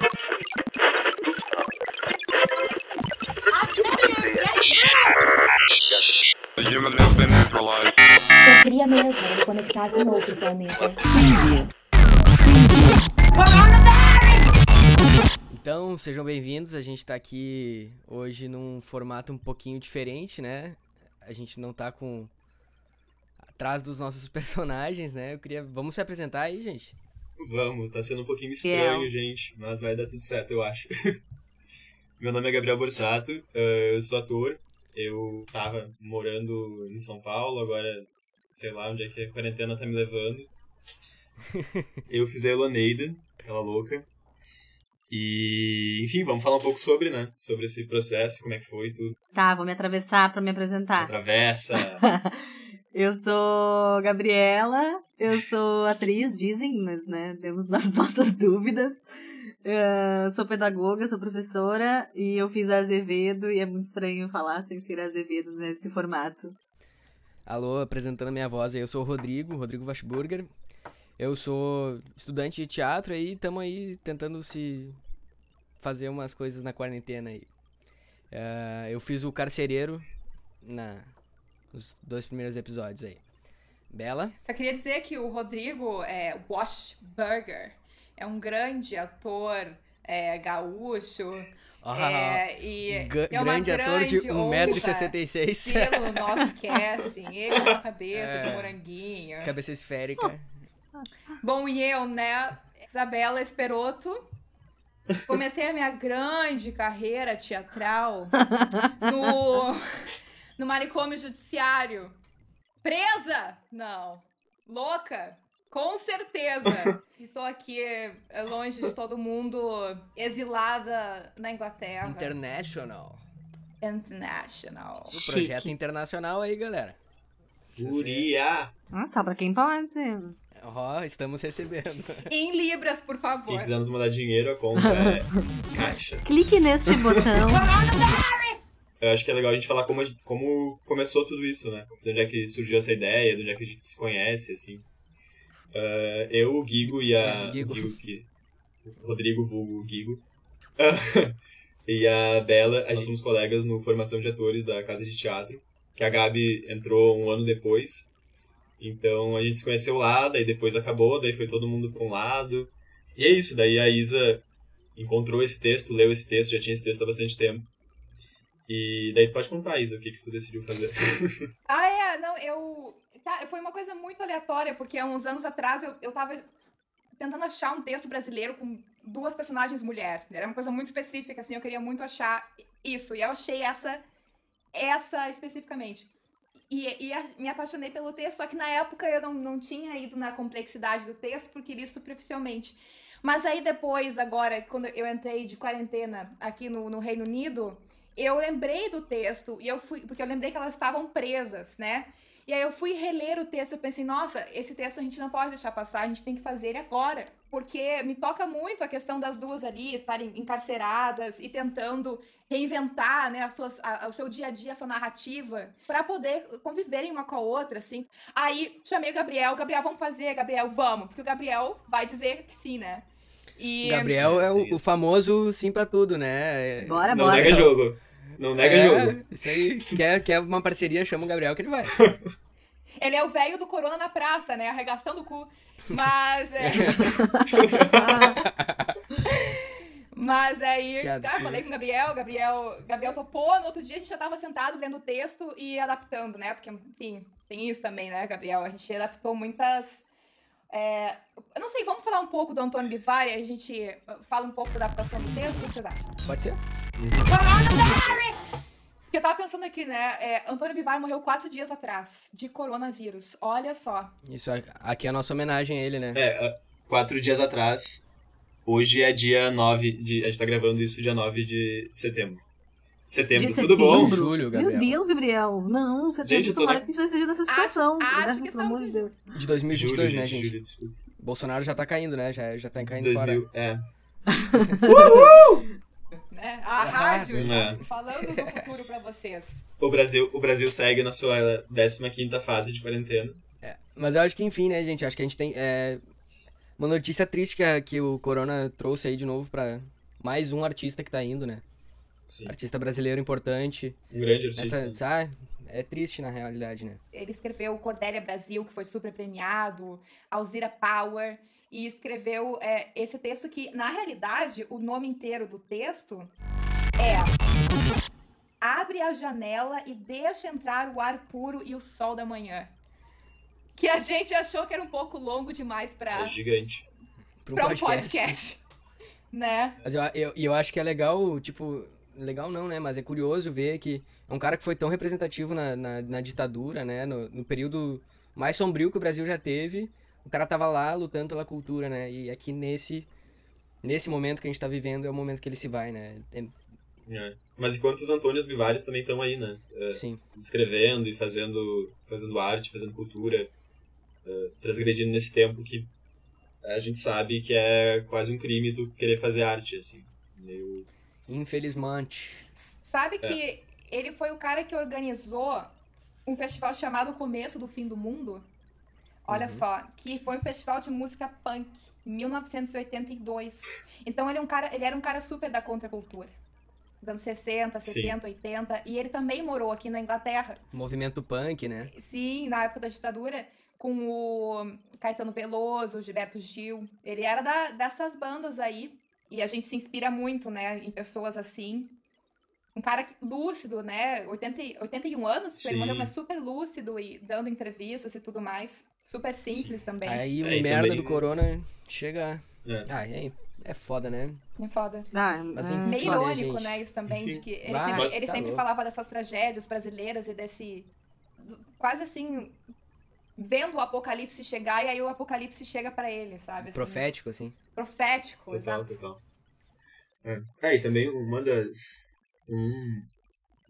Eu queria mesmo me conectar com outro planeta. Então, sejam bem-vindos. A gente tá aqui hoje num formato um pouquinho diferente, né? A gente não tá com atrás dos nossos personagens, né? Eu queria, vamos se apresentar aí, gente. Vamos, tá sendo um pouquinho estranho, Yeah. gente, mas vai dar tudo certo, eu acho. Meu nome é Gabriel Borsato, eh, eu sou ator. Eu tava morando em São Paulo, agora sei lá onde é que a quarentena tá me levando. Eu fiz a Eloneida, aquela louca. E, enfim, vamos falar um pouco sobre, né? Sobre esse processo, como é que foi tudo. Tá, vou me atravessar pra me Se apresentar. atravessa. Eu sou Gabriela, eu sou atriz, dizem, mas né, temos as nossas dúvidas. Ah, sou pedagoga, sou professora e eu fiz Azevedo e é muito estranho falar sem ser Azevedo nesse formato. Alô, apresentando a minha voz aí, eu sou o Rodrigo, Rodrigo Washburger. Eu sou estudante de teatro aí, estamos aí tentando se fazer umas coisas na quarentena aí. Eh, eu fiz o carcereiro na, nos dois primeiros episódios aí. Bela? Só queria dizer que o Rodrigo é, Washburger é um grande ator é, gaúcho. Ah, é, e Ga- é uma grande ator de grande honra 1,66m. Pelo nosso casting, ele com a cabeça É. de moranguinho. Cabeça esférica. Bom, e eu, né, Isabela Esperoto, comecei a minha grande carreira teatral no, no manicômio judiciário. Presa? Não. Louca? Com certeza. E tô aqui é, longe de todo mundo, exilada na Inglaterra. International. International. O projeto internacional aí, galera. Guria! Ah, só pra quem pode. Ó, estamos recebendo. Em libras, por favor. quiser nos mandar dinheiro, a conta é caixa. Clique neste botão. Eu acho que é legal a gente falar como, gente- como começou tudo isso, né? De onde é que surgiu essa ideia, de onde é que a gente se conhece, assim. Ah, eu, o Guigo e a... É, Guigo. que... Rodrigo, vulgo Guigo. e a Bela, a gente somos colegas no Formação de Atores da Casa de Teatro, que a Gabi entrou um ano depois. Então a gente se conheceu lá, daí depois acabou, daí foi todo mundo pra um lado. E é isso, daí a Isa encontrou esse texto, leu esse texto, já tinha esse texto há bastante tempo. E daí tu pode contar, Isa, o que, que tu decidiu fazer. Ah, é, não, eu. Tá, foi uma coisa muito aleatória, porque há uns anos atrás eu, eu tava tentando achar um texto brasileiro com duas personagens mulher. Era uma coisa muito específica, assim, eu queria muito achar isso. E eu achei essa, essa especificamente. E, e me apaixonei pelo texto, só que na época eu não, não tinha ido na complexidade do texto, porque li superficialmente. Mas aí depois, agora, quando eu entrei de quarentena aqui no, no Reino Unido, eu lembrei do texto e eu fui, porque eu lembrei que elas estavam presas, né? E aí eu fui reler o texto e pensei, nossa, esse texto a gente não pode deixar passar, a gente tem que fazer ele agora. Porque me toca muito a questão das duas ali estarem encarceradas e tentando reinventar, né, as suas, a- o seu dia a dia, a sua narrativa, pra poder conviverem uma com a outra, assim. Aí chamei o Gabriel, Gabriel, vamos fazer, Gabriel, vamos, porque o Gabriel vai dizer que sim, né? E Gabriel é o, o famoso sim pra tudo, né? Bora, Não bora. nega jogo. Não nega é, jogo. Isso aí. Quer, quer uma parceria, chama o Gabriel que ele vai. ele é o velho do Corona na praça, né? Arregaçando o cu. Mas é. Mas aí, Que cara, absurdo. falei com o Gabriel, Gabriel, Gabriel topou, no outro dia a gente já tava sentado lendo o texto e adaptando, né? Porque, enfim, tem isso também, né, Gabriel? A gente adaptou muitas. é, Eu não sei, vamos falar um pouco do Antônio Bivari, a gente fala um pouco da adaptação do texto, o que vocês acham? Pode ser? Eu tava pensando aqui, né? é, Antônio Bivari morreu quatro dias atrás, de coronavírus. Olha só. Isso aqui é a nossa homenagem a ele, né? É, quatro dias atrás, hoje é dia 9, de, a gente tá gravando isso dia 9 de setembro. Setembro, De tudo bom? setembro? Julho, Meu Gabriel. Deus, Gabriel. Não, você Gente, tem eu que tô que a gente vai sair dessa Acho- situação. acho né? que Pelo amor de Deus. De 2022, Julho, né, gente, julho, desculpa. Bolsonaro já tá caindo, né? Já, já tá caindo 2000, fora. é. Né? A rádio é. falando do futuro pra vocês. O Brasil, o Brasil segue na sua 15ª fase de quarentena. Mas eu acho que, enfim, né, gente? Acho que a gente tem. é, Uma notícia triste que, a- que o Corona trouxe aí de novo pra mais um artista que tá indo, né? Sim. Artista brasileiro importante. Um grande artista. Essa, sabe? É triste na realidade, né? Ele escreveu Cordélia Brasil, que foi super premiado, Alzira Power, e escreveu é, esse texto que, na realidade, o nome inteiro do texto é Abre a janela e deixa entrar o ar puro e o sol da manhã. Que a gente achou que era um pouco longo demais para É gigante. Pra um um podcast. podcast. né? Mas eu, eu, e eu acho que é legal, tipo, legal não, né? Mas é curioso ver que é um cara que foi tão representativo na, na, na ditadura, né? No, no período mais sombrio que o Brasil já teve. O cara tava lá lutando pela cultura, né? E aqui nesse, nesse momento que a gente tá vivendo é o momento que ele se vai, né? É- É. Mas enquanto os Antônios Bivares também estão aí, né? É, sim. escrevendo e fazendo, fazendo arte, fazendo cultura, é, transgredindo nesse tempo que a gente sabe que é quase um crime tu querer fazer arte, assim. Meio... Infelizmente. Sabe que ele foi o cara que organizou um festival chamado Começo do Fim do Mundo? Olha Uhum. só, que foi um festival de música punk, em 1982. Então ele, é um cara, ele era um cara super da contracultura. Nos anos 60, Sim. 70, 80. E ele também morou aqui na Inglaterra. Movimento punk, né? Sim, na época da ditadura, com o Caetano Veloso, Gilberto Gil. Ele era da, dessas bandas aí. E a gente se inspira muito, né, em pessoas assim. Um cara lúcido, né? 80, e- 81 anos, Sim. ele morreu, mas super lúcido e dando entrevistas e tudo mais. Super simples também. Aí o É, merda também- do corona chega. É. Ah, é, é foda, né? É foda. Ah, Mas é, enfim, Meio né, irônico, gente? né, isso também, de que ele Mas sempre, ele tá sempre falava dessas tragédias brasileiras e desse. Quase assim. Vendo o apocalipse chegar e aí o apocalipse chega pra ele, sabe? assim, Profético, assim. Profético, Total, exato. total. É. é, e também uma das... Um,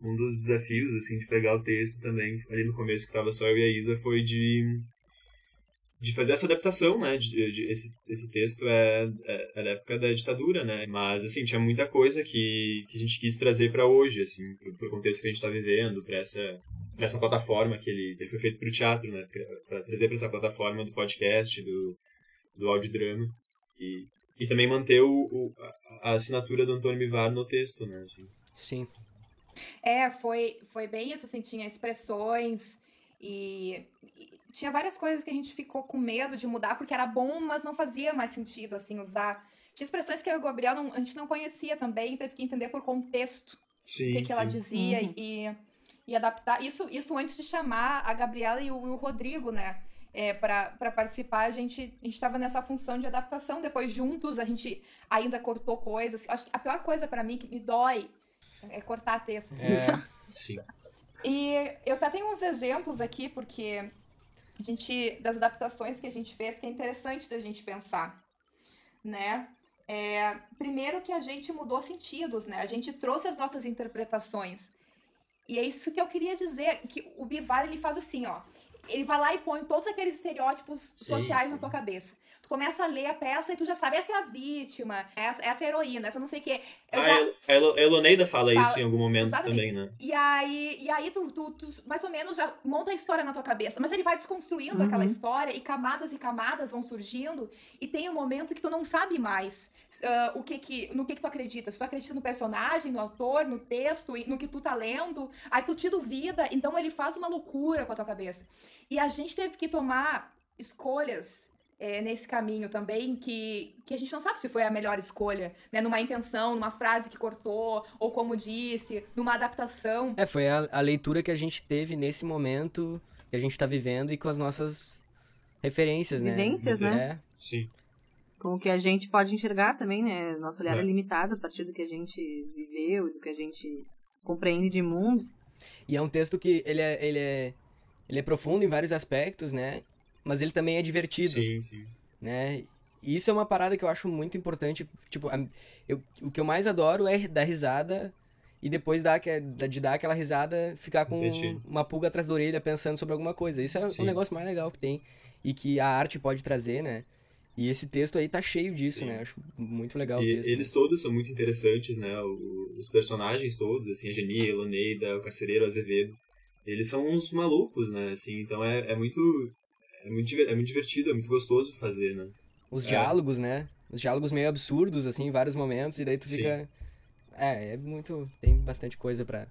um dos desafios, assim, de pegar o texto também, ali no começo que tava só eu e a Isa, foi de de fazer essa adaptação, né? De, de- esse, esse texto é, é, é da época da ditadura, né? Mas, assim, tinha muita coisa que, que a gente quis trazer pra hoje, assim, pro, pro contexto que a gente tá vivendo, pra essa, pra essa plataforma que ele, ele foi feito pro teatro, né? Pra, pra trazer pra essa plataforma do podcast, do, do audiodrama. E, e também manter o, o- a, assinatura do Antônio Bivar no texto, né? Assim. Sim. É, foi, foi bem isso, assim, tinha expressões e tinha várias coisas que a gente ficou com medo de mudar, porque era bom, mas não fazia mais sentido, assim, usar. Tinha expressões que eu e o Gabriel não- a gente não conhecia também, teve que entender por contexto o Sim, que, que ela dizia Uhum. e, e adaptar. Isso, isso antes de chamar a Gabriela e o, e o Rodrigo, né? É, para participar, a gente estava nessa função de adaptação. Depois, juntos, a gente ainda cortou coisas. Acho que a pior coisa para mim que me dói é cortar texto. É. Sim. E eu até tenho uns exemplos aqui, porque a gente, das adaptações que a gente fez, que é interessante da gente pensar, né? É, primeiro que a gente mudou sentidos, né? A gente trouxe as nossas interpretações. E é isso que eu queria dizer, que o Bivar, ele faz assim, ó. Ele vai lá e põe todos aqueles estereótipos Sim, sociais sim. na tua cabeça. Tu começa a ler a peça e tu já sabe, essa é a vítima, essa, essa é a heroína, essa não sei o quê. Eu Ah, já- a Elo- a Eloneida fala, Fala- isso em algum momento também, né? E aí, e aí tu, tu, tu mais ou menos já monta a história na tua cabeça. Mas ele vai desconstruindo Uhum. aquela história e camadas e camadas vão surgindo. E tem um momento que tu não sabe mais ah, o que que, no que, que tu acredita. Se tu acredita no personagem, no autor, no texto, no que tu tá lendo. Aí tu te duvida. Então ele faz uma loucura com a tua cabeça. E a gente teve que tomar escolhas é, nesse caminho também que, que a gente não sabe se foi a melhor escolha, né? Numa intenção, numa frase que cortou, ou como disse, numa adaptação. É, foi a, a leitura que a gente teve nesse momento que a gente tá vivendo e com as nossas referências, né? Vivências, né? É. Sim. Com o que a gente pode enxergar também, né? Nosso olhar É. é. limitado a partir do que a gente viveu, do que a gente compreende de mundo. E é um texto que ele é, ele é, ele é profundo em vários aspectos, né? Mas ele também é divertido, Sim, sim. né? E isso é uma parada que eu acho muito importante. Tipo, a- eu, o que eu mais adoro é dar risada e depois dar, de dar aquela risada, ficar com uma pulga atrás da orelha pensando sobre alguma coisa. Isso é Sim. o negócio mais legal que tem e que a arte pode trazer, né? E esse texto aí tá cheio disso, Sim. né? Acho muito legal o E texto. eles todos são muito interessantes, né? O- os personagens todos, assim, a Geni, a Eloneida, o Carcereiro, o Azevedo. Eles são uns malucos, né? Assim, então é, é muito. É muito, é muito divertido, é muito gostoso fazer, né? os É. diálogos, né? Os diálogos meio absurdos, assim, em vários momentos, e daí tu Sim. fica. É, é muito. Tem bastante coisa pra.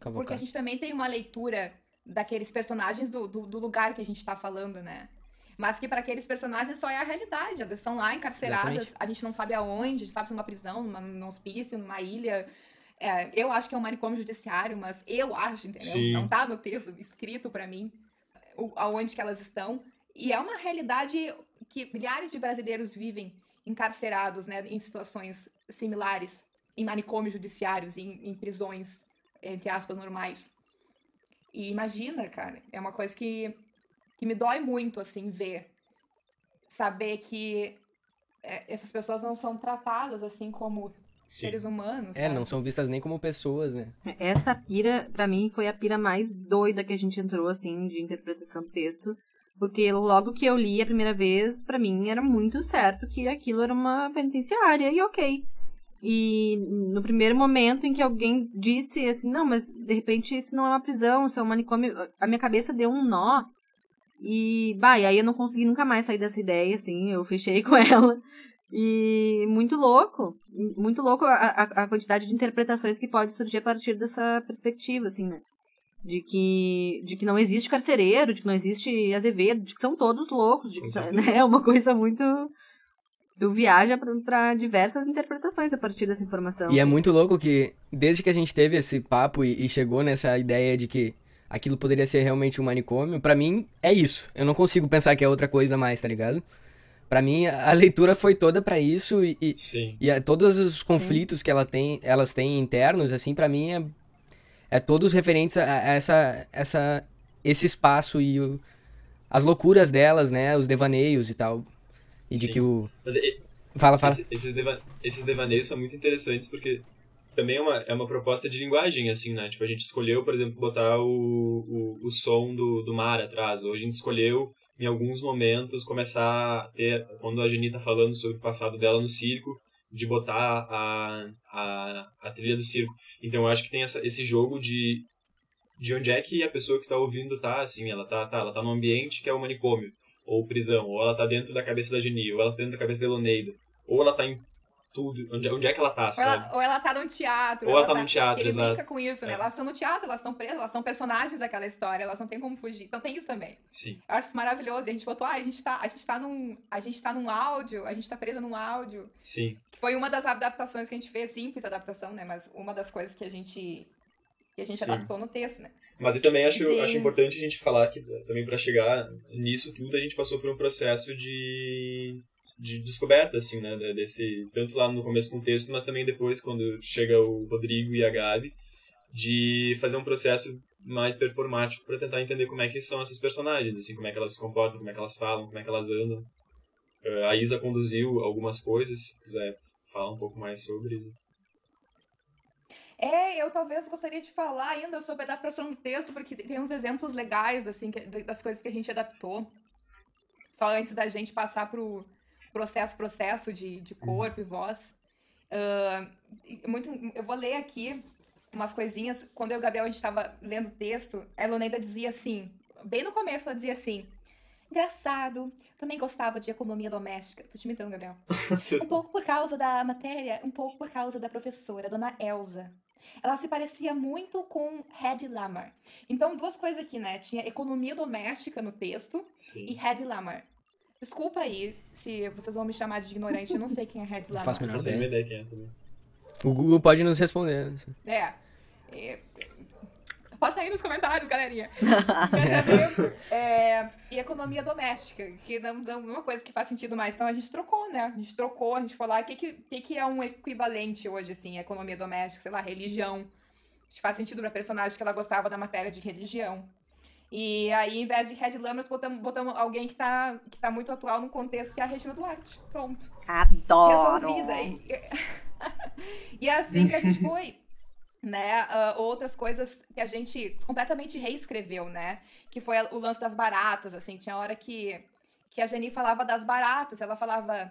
Porque a gente também tem uma leitura daqueles personagens do, do, do lugar que a gente tá falando, né? Mas que para aqueles personagens só é a realidade. Eles estão lá encarceradas, Exatamente. a gente não sabe aonde, a gente sabe se numa prisão, numa, num hospício, numa ilha. É, eu acho que é um manicômio judiciário, mas eu acho, entendeu? Sim. Não tá no texto escrito para mim o, aonde que elas estão. E é uma realidade que milhares de brasileiros vivem encarcerados, né, em situações similares, em manicômios judiciários, em, em prisões, entre aspas, normais. E imagina, cara, é uma coisa que, que me dói muito, assim, ver. Saber que é, essas pessoas não são tratadas, assim, como Sim. seres humanos. É, sabe? não são vistas nem como pessoas, né? Essa pira, pra mim, foi a pira mais doida que a gente entrou, assim, de interpretação do texto. Porque logo que eu li a primeira vez, pra mim era muito certo que aquilo era uma penitenciária, e ok. E no primeiro momento em que alguém disse assim, não, mas de repente isso não é uma prisão, isso é um manicômio, a minha cabeça deu um nó. E, bah, e aí eu não consegui nunca mais sair dessa ideia, assim, eu fechei com ela. E muito louco, muito louco a, a, quantidade de interpretações que pode surgir a partir dessa perspectiva, assim, né? De que, de que não existe carcereiro, de que não existe Azevedo, de que são todos loucos, de que né, é uma coisa muito. Tu viaja pra, pra diversas interpretações a partir dessa informação. E é muito louco que, desde que a gente teve esse papo e, e chegou nessa ideia de que aquilo poderia ser realmente um manicômio, pra mim é isso. Eu não consigo pensar que é outra coisa mais, tá ligado? Pra mim, a leitura foi toda pra isso e, e, Sim. e a- todos os conflitos que ela tem, elas têm internos, assim, pra mim é, é todos referentes a, a essa, essa, esse espaço e o- as loucuras delas, né? Os devaneios e tal. E de Sim. que o. Mas e- Fala, fala. esse- esses, deva- esses devaneios são muito interessantes porque também é uma, é uma proposta de linguagem, assim, né? Tipo, a gente escolheu, por exemplo, botar o, o, o som do, do mar atrás. Ou a gente escolheu, em alguns momentos, começar a ter, quando a Jenny tá falando sobre o passado dela no circo, de botar a, a, a trilha do circo. Então eu acho que tem essa, esse jogo de, de onde é que a pessoa que tá ouvindo tá, assim, ela tá, tá, ela tá num ambiente que é o manicômio, ou prisão, ou ela tá dentro da cabeça da Jenny, ou ela tá dentro da cabeça da Eloneida, ou ela tá em tudo, onde, onde é que ela tá, Ou sabe? ela, ou ela tá no teatro. Ou ela tá no teatro, Ele exato. brinca com isso, né? É. Elas estão no teatro, elas estão presas, elas são personagens daquela história, elas não têm como fugir. Então tem isso também. Sim, Eu acho isso maravilhoso. E a gente botou, ah, a gente tá, a gente tá num. A gente tá num áudio, a gente tá presa num áudio. sim, Que foi uma das adaptações que a gente fez, simples adaptação, né? Mas uma das coisas que a gente. que a gente Sim. adaptou no texto, né? Mas eu também acho, Tem- acho importante a gente falar que também para chegar nisso tudo a gente passou por um processo de, de descoberta, assim, né? Desse, tanto lá no começo com o texto, mas também depois, quando chega o Rodrigo e a Gabi, de fazer um processo mais performático para tentar entender como é que são essas personagens, assim, como é que elas se comportam, como é que elas falam, como é que elas andam. Eh, A Isa conduziu algumas coisas, se quiser falar um pouco mais sobre isso. É, eu talvez gostaria de falar ainda sobre a adaptação do texto, porque tem uns exemplos legais, assim, das coisas que a gente adaptou. Só antes da gente passar pro processo, processo de, de corpo e voz. E muito, eu vou ler aqui umas coisinhas. Quando eu e o Gabriel, a gente tava lendo o texto, a Eloneida dizia assim, bem no começo, ela dizia assim, engraçado, também gostava de economia doméstica. Tô te imitando, Gabriel. Um pouco por causa da matéria, um pouco por causa da professora, dona Elsa. Ela se parecia muito com Hedy Lamarr. Então, duas coisas aqui, né? Tinha economia doméstica no texto e Sim. Hedy Lamarr. Desculpa aí se vocês vão me chamar de ignorante, eu não sei quem é Hedy Não Lamarr. faço menor Não sei ideia. quem é também. O Google pode nos responder. É. é. Posta aí nos comentários, galerinha. Quer saber? É, e economia doméstica, que não, não é uma coisa que faz sentido mais. Então a gente trocou, né? A gente trocou, a gente falou, ah, o que, que, que, que é um equivalente hoje, assim, economia doméstica, sei lá, religião. A gente faz sentido pra personagem que ela gostava da matéria de religião. E aí, em vez de Red Lamas, botamos, botamos alguém que tá, que tá muito atual no contexto, que é a Regina Duarte. Pronto Adoro! resolvida. E, e é assim que a gente foi. Né? Ah, outras coisas que a gente completamente reescreveu, né? Que foi o lance das baratas, assim. Tinha hora que, que a Jenny falava das baratas, ela falava...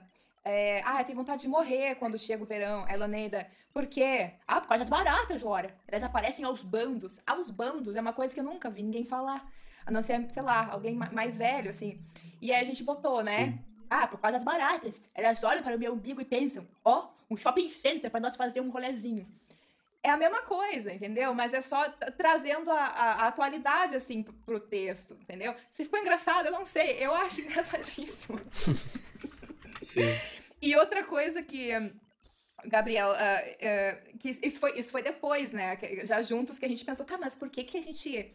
É, ah, tenho vontade de morrer quando chega o verão. A Elaneida, por quê? Ah, por causa das baratas, ora. Elas aparecem aos bandos. Aos bandos é uma coisa que eu nunca vi ninguém falar. A não ser, sei lá, alguém ma- mais velho, assim. E aí a gente botou, né? Ah, por causa das baratas. Elas olham para o meu umbigo e pensam, ó, um shopping center para nós fazer um rolezinho. É a mesma coisa, entendeu? Mas é só trazendo a, a- a atualidade, assim, pro texto, entendeu? Se ficou engraçado, eu não sei. Eu acho engraçadíssimo. Sim. E outra coisa que, Gabriel, ah, ah, que isso foi, isso foi depois, né? Já juntos que a gente pensou, tá, mas por que que a gente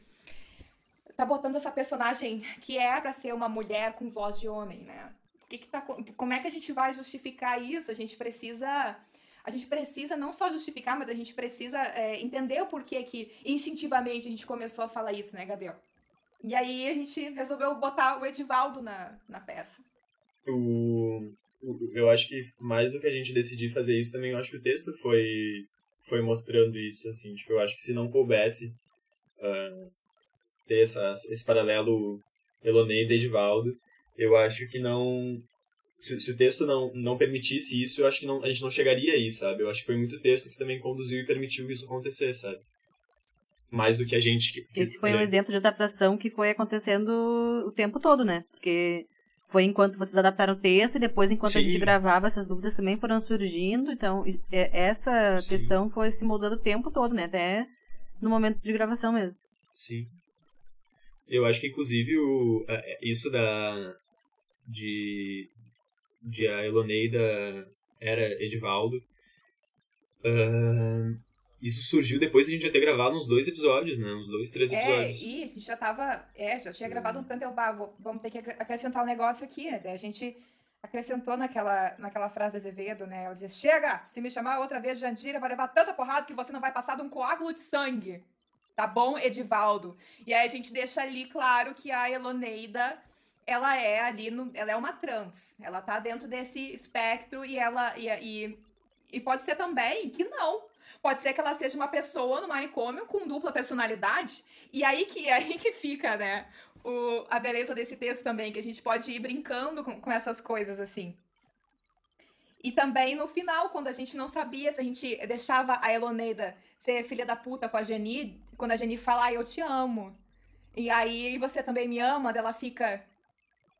tá botando essa personagem que é pra ser uma mulher com voz de homem, né? Por que que tá, co- como é que a gente vai justificar isso? A gente precisa... A gente precisa não só justificar, mas a gente precisa é, entender o porquê que instintivamente a gente começou a falar isso, né, Gabriel? E aí a gente resolveu botar o Edivaldo na, na peça. o- eu acho que mais do que a gente decidir fazer isso também, eu acho que o texto foi foi mostrando isso, assim, tipo, eu acho que se não coubesse ah, ter essa, esse paralelo Eloneida e Edivaldo, eu acho que não se, se o texto não, não permitisse isso, eu acho que não, a gente não chegaria aí, sabe? Eu acho que foi muito texto que também conduziu e permitiu que isso acontecer, sabe? Mais do que a gente que, que Esse foi um lê. exemplo de adaptação que foi acontecendo o tempo todo, né? Porque foi enquanto vocês adaptaram o texto e depois enquanto a Sim. gente gravava, essas dúvidas também foram surgindo. Então, é- essa Sim. questão foi se moldando o tempo todo, né? Até no momento de gravação mesmo. Sim. Eu acho que inclusive o, a- é, isso da de de a Eloneida era Edivaldo. ahn, isso surgiu depois de a gente já ter gravado uns dois episódios, né? Uns dois, três É, episódios. e a gente já tava. É, já tinha gravado um tanto. Eu, bah, vou- vamos ter que acre- acrescentar um negócio aqui, né? Daí a gente acrescentou naquela, naquela frase da Azevedo, né? Ela dizia: Chega! Se me chamar outra vez Jandira, vai levar tanta porrada que você não vai passar de um coágulo de sangue. Tá bom, Edivaldo? E aí a gente deixa ali claro que a Eloneida. Ela é ali, no, ela é uma trans. Ela tá dentro desse espectro e ela. E, e, e pode ser também que não. Pode ser que ela seja uma pessoa no manicômio com dupla personalidade. E aí que, aí que fica, né? O, a beleza desse texto também, que a gente pode ir brincando com, com essas coisas assim. E também no final, quando a gente não sabia se a gente deixava a Eloneida ser filha da puta com a Geni, quando a Geni fala, ah, eu te amo. E aí você também me ama, ela fica.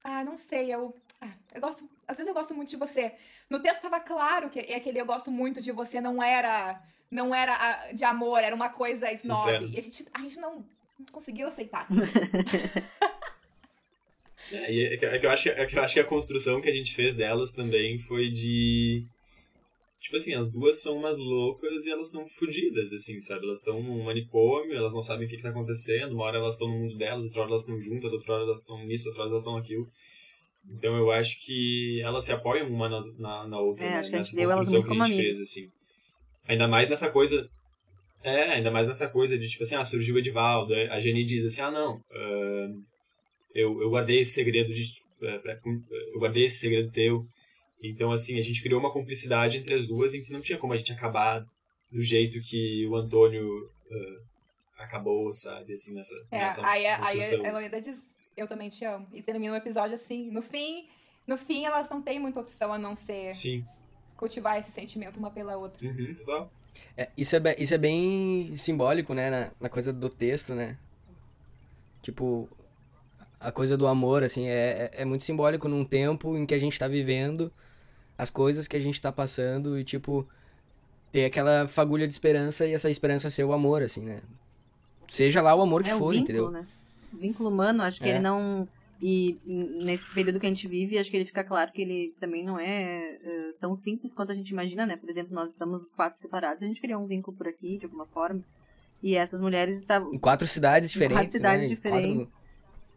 Ah, não sei, eu. ah, eu gosto. Às vezes eu gosto muito de você. No texto estava claro que é aquele eu gosto muito de você não era. Não era de amor, era uma coisa snob. Sincero. E a gente, a gente não não conseguiu aceitar. É, é que, é que eu acho que, é que eu acho que a construção que a gente fez delas também foi de. Tipo assim, as duas são umas loucas e elas estão fodidas, assim, sabe? Elas estão num manicômio, elas não sabem o que, que tá acontecendo, uma hora elas estão no mundo delas, outra hora elas estão juntas, outra hora elas estão nisso, outra hora elas estão naquilo. Então eu acho que elas se apoiam uma nas- na, na outra, É, né? acho que a nessa gente deu elas construção muito que a gente fez, assim. Ainda mais nessa coisa. É, ainda mais nessa coisa de, tipo assim, ah, surgiu o Edivaldo. A Jenny diz assim, ah, não, ah, eu, eu guardei esse segredo de. pra- Eu guardei esse segredo teu. Então, assim, a gente criou uma cumplicidade entre as duas em que não tinha como a gente acabar do jeito que o Antônio ah, acabou, sabe? Assim, nessa, É, nessa aí, a- aí a assim. Eloída diz, eu também te amo. E termina o episódio assim. No fim, no fim, elas não têm muita opção a não ser Sim. Cultivar esse sentimento uma pela outra. Uhum. É, isso, é, be- isso é bem simbólico, né? Na, na coisa do texto, né? Tipo, a coisa do amor, assim, é, é, é muito simbólico num tempo em que a gente tá vivendo as coisas que a gente tá passando e, tipo, ter aquela fagulha de esperança e essa esperança ser o amor, assim, né? Seja lá o amor que é o for, vínculo, entendeu? né? O vínculo humano, acho que É. ele não. E nesse período que a gente vive, acho que ele fica claro que ele também não é eh, tão simples quanto a gente imagina, né? Por exemplo, nós estamos quatro separados, a gente criou um vínculo por aqui, de alguma forma. E essas mulheres estavam. Em quatro cidades Em quatro diferentes, cidades né? Diferentes. Quatro...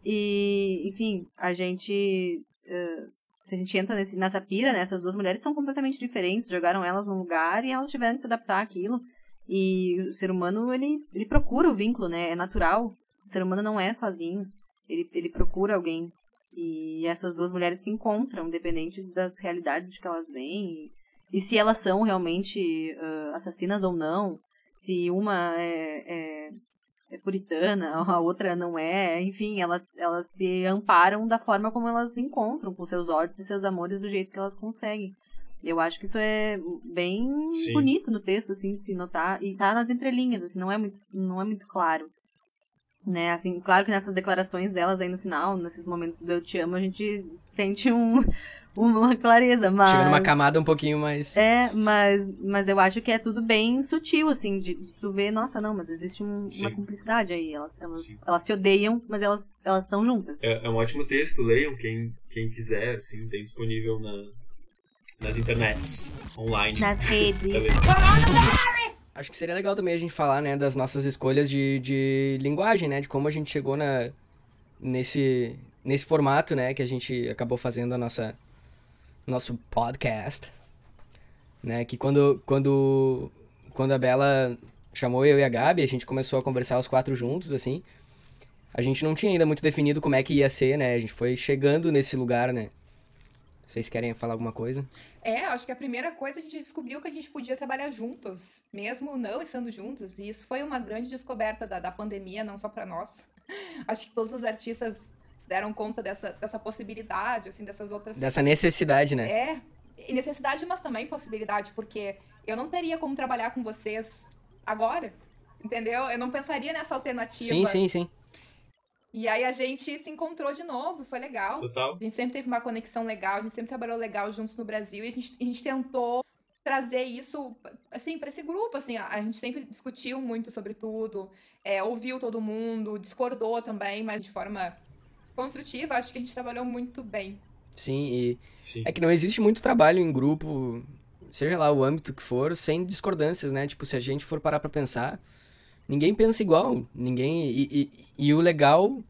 E, enfim, a gente. eh, se a gente entra nesse, nessa pira, né? Essas duas mulheres são completamente diferentes, jogaram elas num lugar e elas tiveram que se adaptar àquilo. E o ser humano, ele, ele procura o vínculo, né? É natural. O ser humano não é sozinho. Ele, ele procura alguém. E essas duas mulheres se encontram, independente das realidades de que elas vêm. E, e se elas são realmente ah, assassinas ou não. Se uma é, é, é puritana, a outra não é. Enfim, elas, elas se amparam da forma como elas se encontram, com seus ódios e seus amores, do jeito que elas conseguem. Eu acho que isso é bem Sim. bonito no texto, assim, se notar. E tá nas entrelinhas, assim, não é muito, não é muito claro. Né, assim, claro que nessas declarações delas aí no final, nesses momentos do Eu Te Amo, a gente sente um, uma clareza, mas... Chega numa camada um pouquinho mais. É, mas, mas eu acho que é tudo bem sutil, assim, de, de tu ver, nossa, não, mas existe um- uma cumplicidade aí. Elas, elas, elas se odeiam, mas elas elas estão juntas. É, é um ótimo texto, leiam quem, quem quiser, assim, tem disponível na, nas internets, online. Nas redes. Acho que seria legal também a gente falar, né, das nossas escolhas de, de linguagem, né? De como a gente chegou na, nesse, nesse formato, né? Que a gente acabou fazendo a nossa nosso podcast, né? Que quando, quando, quando a Bela chamou eu e a Gabi, a gente começou a conversar os quatro juntos, assim. A gente não tinha ainda muito definido como é que ia ser, né? A gente foi chegando nesse lugar, né? Vocês querem falar alguma coisa? É, acho que a primeira coisa a gente descobriu que a gente podia trabalhar juntos, mesmo não estando juntos. E isso foi uma grande descoberta da, da pandemia, não só para nós. Acho que todos os artistas se deram conta dessa, dessa possibilidade, assim, dessas outras. Dessa necessidade, né? É, e necessidade, mas também possibilidade, porque eu não teria como trabalhar com vocês agora, entendeu? Eu não pensaria nessa alternativa. Sim, sim, sim. E aí a gente se encontrou de novo, foi legal. Total. A gente sempre teve uma conexão legal, a gente sempre trabalhou legal juntos no Brasil e a gente, a gente tentou trazer isso, assim, para esse grupo, assim, a, gente sempre discutiu muito sobre tudo, é, ouviu todo mundo, discordou também, mas de forma construtiva, acho que a gente trabalhou muito bem. Sim, e Sim. É que não existe muito trabalho em grupo, seja lá o âmbito que for, sem discordâncias, né? Tipo, se a gente for parar pra pensar, ninguém pensa igual, ninguém... E, e, e o legal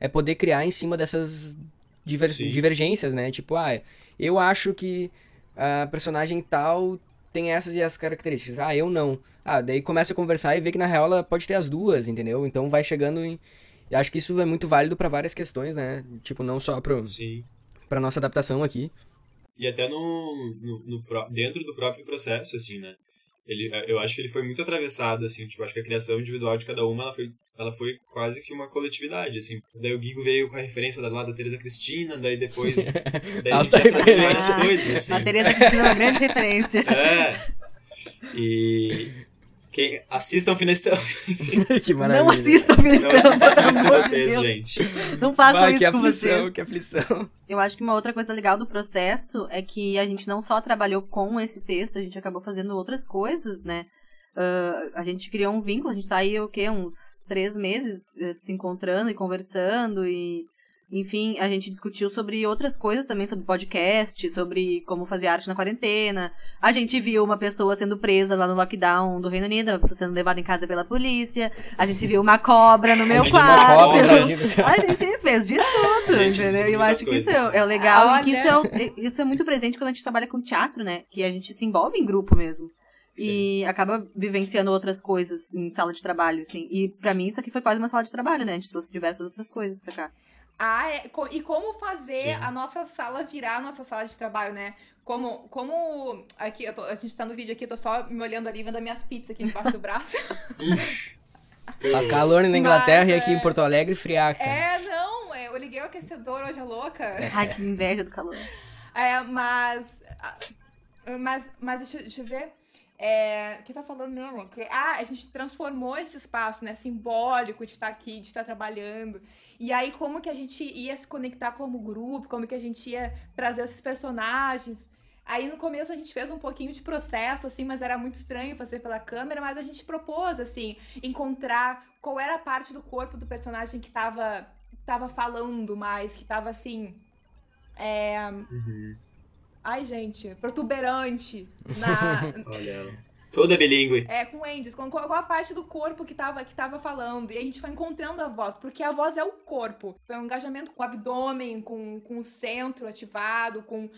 é poder criar em cima dessas diver- divergências, né? Tipo, ah, eu acho que a personagem tal tem essas e essas características. Ah, eu não. Ah, daí começa a conversar e vê que na real ela pode ter as duas, entendeu? Então vai chegando em... Acho que isso é muito válido pra várias questões, né? Tipo, não só pro, Sim. pra nossa adaptação aqui. E até no, no, no dentro do próprio processo, assim, né? Ele, eu acho que ele foi muito atravessado, assim, tipo, acho que a criação individual de cada uma, ela foi, ela foi quase que uma coletividade, assim. Daí o Guigo veio com a referência da, lá da Teresa Cristina, daí depois, daí a gente ia fazer várias referência. coisas, A assim. Tereza Cristina é uma grande referência. É. E quem assistam Finestão. que Não maravilha. assistam Não, Finestão, não façam isso com vocês, Deus. gente. Não façam isso que com vocês. aflição, que aflição. Eu acho que uma outra coisa legal do processo é que a gente não só trabalhou com esse texto, a gente acabou fazendo outras coisas, né? Ah, a gente criou um vínculo, a gente tá aí, o quê? Uns três meses eh, se encontrando e conversando e... Enfim, a gente discutiu sobre outras coisas também, sobre podcast, sobre como fazer arte na quarentena. A gente viu uma pessoa sendo presa lá no lockdown do Reino Unido, uma pessoa sendo levada em casa pela polícia. A gente viu uma cobra no meu gente Uma quarto. cobra cobra. agindo. A gente fez de tudo, Gente, entendeu? E eu acho que isso é, é o legal e que isso é, isso é muito presente quando a gente trabalha com teatro, né? Que a gente se envolve em grupo mesmo. Sim. E acaba vivenciando outras coisas em sala de trabalho, assim. E pra mim isso aqui foi quase uma sala de trabalho, né? A gente trouxe diversas outras coisas pra cá. Ah, é, e como fazer Sim. a nossa sala virar a nossa sala de trabalho, né? Como, como aqui, eu tô- a gente tá no vídeo aqui, eu tô só me olhando ali, vendo as minhas pizzas aqui debaixo do braço. Faz calor na Inglaterra Mas, e aqui é- em Porto Alegre friaca. É, não, é, eu liguei o aquecedor hoje, é louca. Ai, que inveja do calor. É, mas. ah, Mas, mas deixa, deixa eu dizer. É, que tá falando mesmo? Que, ah, a gente transformou esse espaço, né? Simbólico de estar aqui, de estar trabalhando. E aí, como que a gente ia se conectar como grupo, como que a gente ia trazer esses personagens. Aí no começo a gente fez um pouquinho de processo, assim, mas era muito estranho fazer pela câmera, mas a gente propôs, assim, encontrar qual era a parte do corpo do personagem que tava, tava falando mais, que tava assim. É, Uhum. Ai, gente, protuberante na, Olha. Toda bilíngue. é, com ends, com qual qual a parte do corpo que tava, que tava falando. E a gente foi encontrando a voz, porque a voz é o corpo. Foi um engajamento com o abdômen, com, com o centro ativado, com.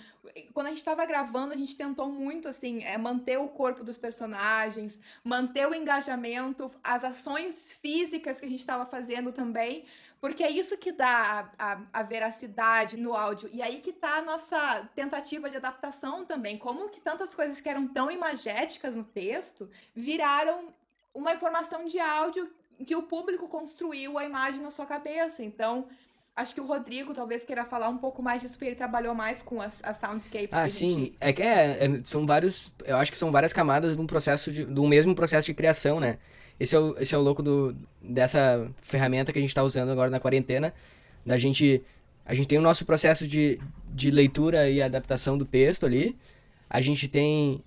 Quando a gente tava gravando, a gente tentou muito, assim, é, manter o corpo dos personagens, manter o engajamento, as ações físicas que a gente tava fazendo também. Porque é isso que dá a, a, a veracidade no áudio. E aí que tá a nossa tentativa de adaptação também. Como que tantas coisas que eram tão imagéticas no texto viraram uma informação de áudio que o público construiu a imagem na sua cabeça. Então, acho que o Rodrigo talvez queira falar um pouco mais disso, porque ele trabalhou mais com as, as soundscapes Ah, sim. gente... É que é, é- são vários. Eu acho que são várias camadas de um processo de, do mesmo processo de criação, né? Esse é o, esse é o louco do, dessa ferramenta que a gente tá usando agora na quarentena, da gente a gente tem o nosso processo de, de leitura e adaptação do texto ali. A gente tem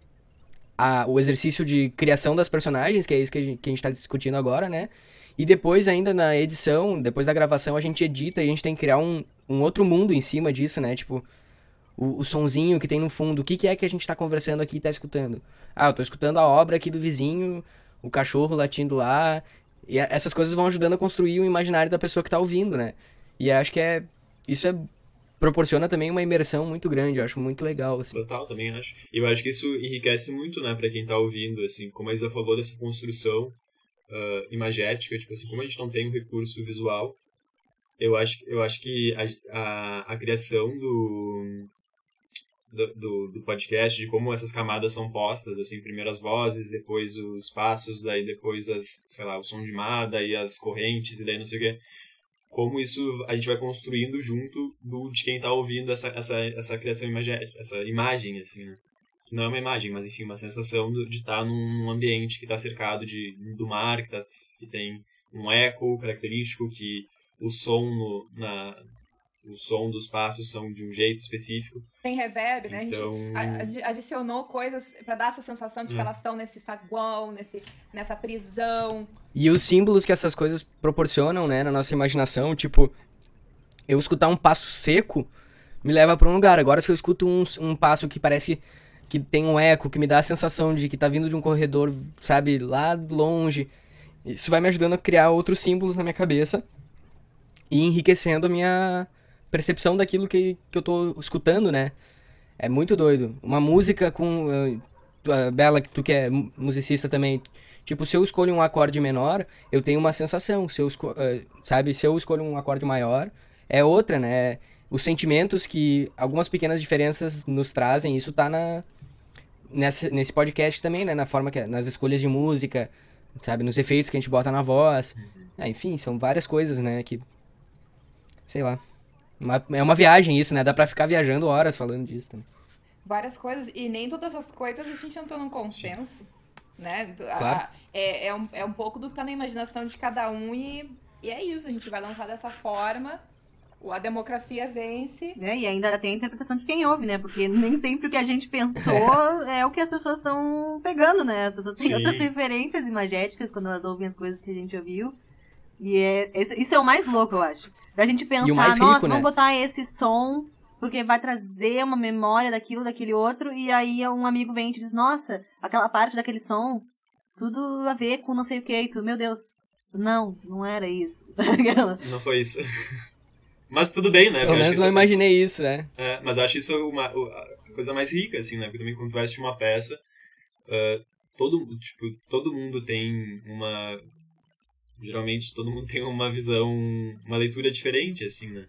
a, o exercício de criação das personagens, que é isso que a gente, que a gente tá discutindo agora, né? E depois, ainda na edição, depois da gravação, a gente edita e a gente tem que criar um, um outro mundo em cima disso, né? Tipo, o, o sonzinho que tem no fundo. O que, que é que a gente tá conversando aqui e tá escutando? Ah, eu tô escutando a obra aqui do vizinho, o cachorro latindo lá. E essas coisas vão ajudando a construir o imaginário da pessoa que tá ouvindo, né? E acho que é. Isso é. Proporciona também uma imersão muito grande, eu acho muito legal, assim. Total, também acho. E eu acho que isso enriquece muito, né, pra quem tá ouvindo, assim, como a Isa falou dessa construção ah, imagética, tipo assim, como a gente não tem um recurso visual, eu acho, eu acho que a, a, a criação do, do, do, podcast, de como essas camadas são postas, assim, primeiro as vozes, depois os passos, daí depois as, sei lá, o som de mar, daí as correntes, e daí não sei o que, como isso a gente vai construindo junto do de quem tá ouvindo essa, essa, essa criação imagética, essa imagem, assim, né? Que não é uma imagem, mas enfim, uma sensação de estar num ambiente que está cercado de, do mar, que, tá, que tem um eco característico, que o som no, na, o som dos passos são de um jeito específico. Tem reverb, né? Gente Então, a- adi- adicionou coisas pra dar essa sensação de que É. elas estão nesse saguão, nesse, nessa prisão. E os símbolos que essas coisas proporcionam, né, na nossa imaginação, tipo, eu escutar um passo seco me leva pra um lugar. Agora, se eu escuto um, um passo que parece que tem um eco, que me dá a sensação de que tá vindo de um corredor, sabe, lá longe, isso vai me ajudando a criar outros símbolos na minha cabeça e enriquecendo a minha percepção daquilo que, que eu tô escutando, né? É muito doido. Uma música com. a Bela, que tu que é mu- musicista também. Tipo, se eu escolho um acorde menor, eu tenho uma sensação. Se eu esco- eh, sabe, se eu escolho um acorde maior, é outra, né? Os sentimentos que algumas pequenas diferenças nos trazem, isso tá na nessa, nesse podcast também, né? Na forma que nas escolhas de música, sabe, nos efeitos que a gente bota na voz. Ah, enfim, são várias coisas, né, que sei lá. Uma- é uma viagem isso, né? Dá pra ficar viajando horas falando disso. Também. várias coisas, e nem todas as coisas a gente entrou num consenso, né? Claro. a- é, é, um, é um pouco do que tá na imaginação de cada um e, e é isso, a gente vai lançar dessa forma, a democracia vence. É, e ainda tem a interpretação de quem ouve, né? Porque nem sempre o que a gente pensou é o que as pessoas estão pegando, né? As pessoas têm Sim. outras referências imagéticas quando elas ouvem as coisas que a gente ouviu. E é, isso é o mais louco, eu acho. Da gente pensar, o mais nossa, rico, né? vamos botar esse som, porque vai trazer uma memória daquilo, daquele outro, e aí um amigo vem e te diz, nossa, aquela parte daquele som, tudo a ver com não sei o que, e tu, meu Deus, não, não era isso. Não foi isso. Mas tudo bem, né? Pelo Eu acho menos que não isso- imaginei isso, né? É, mas eu acho isso uma, a coisa mais rica, assim, né? Porque também quando tu vai assistir uma peça, ah, todo, tipo, todo mundo tem uma... Geralmente todo mundo tem uma visão, uma leitura diferente, assim, né?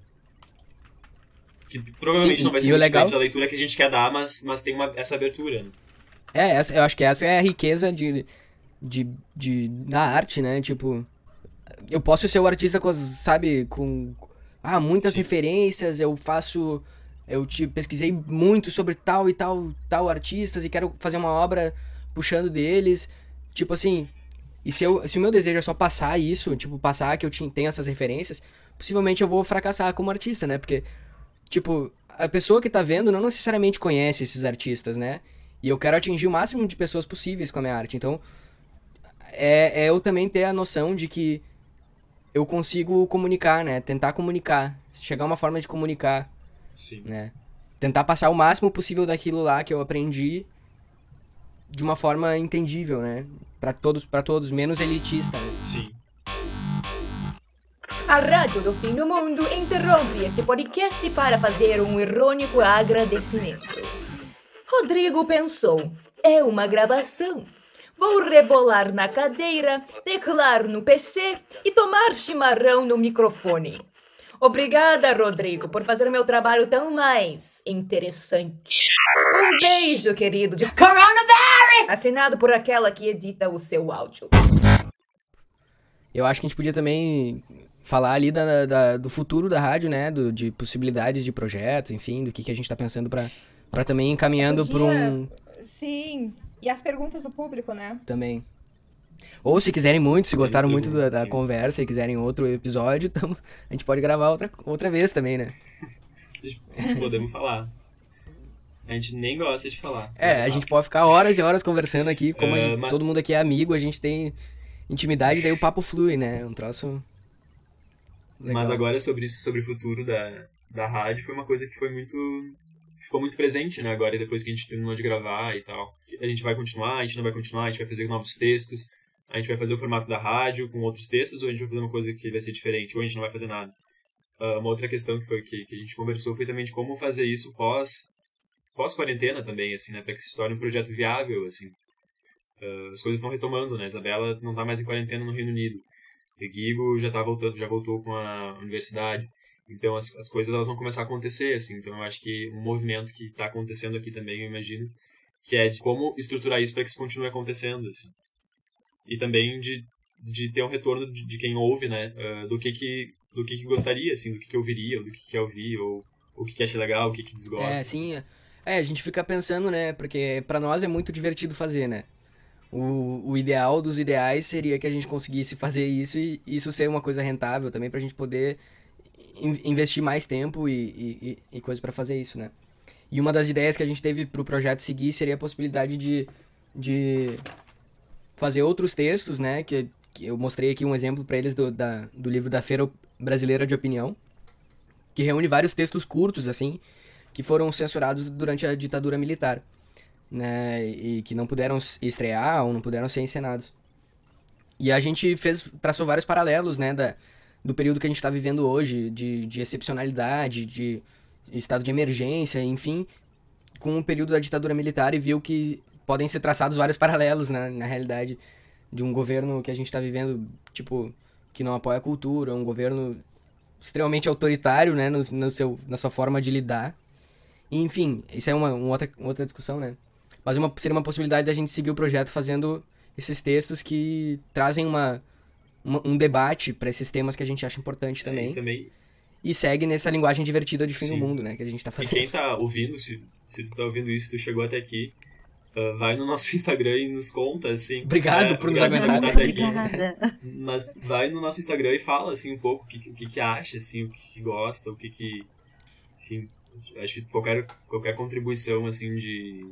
Que provavelmente Sim, não vai ser muito legal- da leitura que a gente quer dar, mas, mas tem uma, essa abertura, né? É, essa, eu acho que essa é a riqueza de, de, de, da arte, né? Tipo, eu posso ser o artista com, sabe, com ah, muitas Sim. referências, eu faço, eu te pesquisei muito sobre tal e tal, tal artistas e quero fazer uma obra puxando deles, tipo assim, e se, eu, se o meu desejo é só passar isso, tipo, passar que eu te- tenho essas referências, possivelmente eu vou fracassar como artista, né? Porque, tipo, a pessoa que tá vendo não necessariamente conhece esses artistas, né? E eu quero atingir o máximo de pessoas possíveis com a minha arte. Então, é, é eu também ter a noção de que eu consigo comunicar, né? Tentar comunicar. Chegar a uma forma de comunicar, Sim. né? Tentar passar o máximo possível daquilo lá que eu aprendi de uma forma entendível, né? Pra todos, pra todos, menos elitista, né? Sim. A Rádio do Fim do Mundo interrompe este podcast para fazer um irônico agradecimento. Rodrigo pensou: é uma gravação. Vou rebolar na cadeira, teclar no PC e tomar chimarrão no microfone. Obrigada, Rodrigo, por fazer meu trabalho tão mais interessante. Um beijo, querido, de Coronavirus! Assinado por aquela que edita o seu áudio. Eu acho que a gente podia também falar ali da, da- do futuro da rádio, né? Do, de possibilidades de projetos, enfim, do que, que a gente tá pensando pra, pra também ir encaminhando pra um... Sim. E as perguntas do público, né? Também. Ou se quiserem muito, se gostaram muito da, da conversa e quiserem outro episódio, tamo, a gente pode gravar outra, outra vez também, né? Podemos falar. A gente nem gosta de falar. É, a gente pode ficar horas e horas conversando aqui, como É, gente- mas- todo mundo aqui é amigo, a gente tem intimidade, daí o papo flui, né? Um troço. Legal. Mas agora sobre isso, sobre o futuro da, da rádio, foi uma coisa que foi muito. ficou muito presente, né? Agora, depois que a gente terminou de gravar e tal. A gente vai continuar, a gente não vai continuar, a gente vai fazer novos textos, a gente vai fazer o formato da rádio com outros textos, ou a gente vai fazer uma coisa que vai ser diferente, ou a gente não vai fazer nada. Ah, uma outra questão que foi que, que a gente conversou foi também de como fazer isso pós pós quarentena também assim né para que se torne um projeto viável assim Ah, as coisas estão retomando né Isabela não tá mais em quarentena no Reino Unido Guigo já tá voltando já voltou com a universidade então as, as coisas elas vão começar a acontecer assim então eu acho que um movimento que está acontecendo aqui também eu imagino que é de como estruturar isso para que isso continue acontecendo assim e também de, de ter um retorno de, de quem ouve né ah, do que que do que, que gostaria assim do que, que ouviria ou do que quer ouvir ou o que, que acha legal o que que desgosta É, sim. é. A gente fica pensando, né? Porque pra nós é muito divertido fazer, né? O, o ideal dos ideais seria que a gente conseguisse fazer isso e isso ser uma coisa rentável também pra gente poder in- investir mais tempo e, e, e- coisas pra fazer isso, né? E uma das ideias que a gente teve pro projeto seguir seria a possibilidade de, de fazer outros textos, né? Que, que eu mostrei aqui um exemplo pra eles do, da, do livro da Feira Brasileira de Opinião, que reúne vários textos curtos, assim, que foram censurados durante a ditadura militar, né, e que não puderam estrear ou não puderam ser encenados. E a gente fez, traçou vários paralelos, né, da, do período que a gente está vivendo hoje, de, de excepcionalidade, de estado de emergência, enfim, com o período da ditadura militar e viu que podem ser traçados vários paralelos, né, na realidade, de um governo que a gente está vivendo, tipo, que não apoia a cultura, um governo extremamente autoritário, né, no, no seu, na sua forma de lidar. Enfim, isso é uma, uma outra, uma outra discussão, né? Mas uma, seria uma possibilidade da gente seguir o projeto fazendo esses textos que trazem uma, uma- um debate para esses temas que a gente acha importante É, também. e também E segue nessa linguagem divertida de fim Sim. do mundo, né? Que a gente tá E fazendo. quem tá ouvindo, se, se tu tá ouvindo isso, tu chegou até aqui, ah, vai no nosso Instagram e nos conta, assim. Obrigado É, por nos aguentar até aqui. Mas vai no nosso Instagram e fala, assim, um pouco o que, o que, que acha, assim, o que, que gosta, o que que... Enfim, acho que qualquer, qualquer contribuição, assim, de...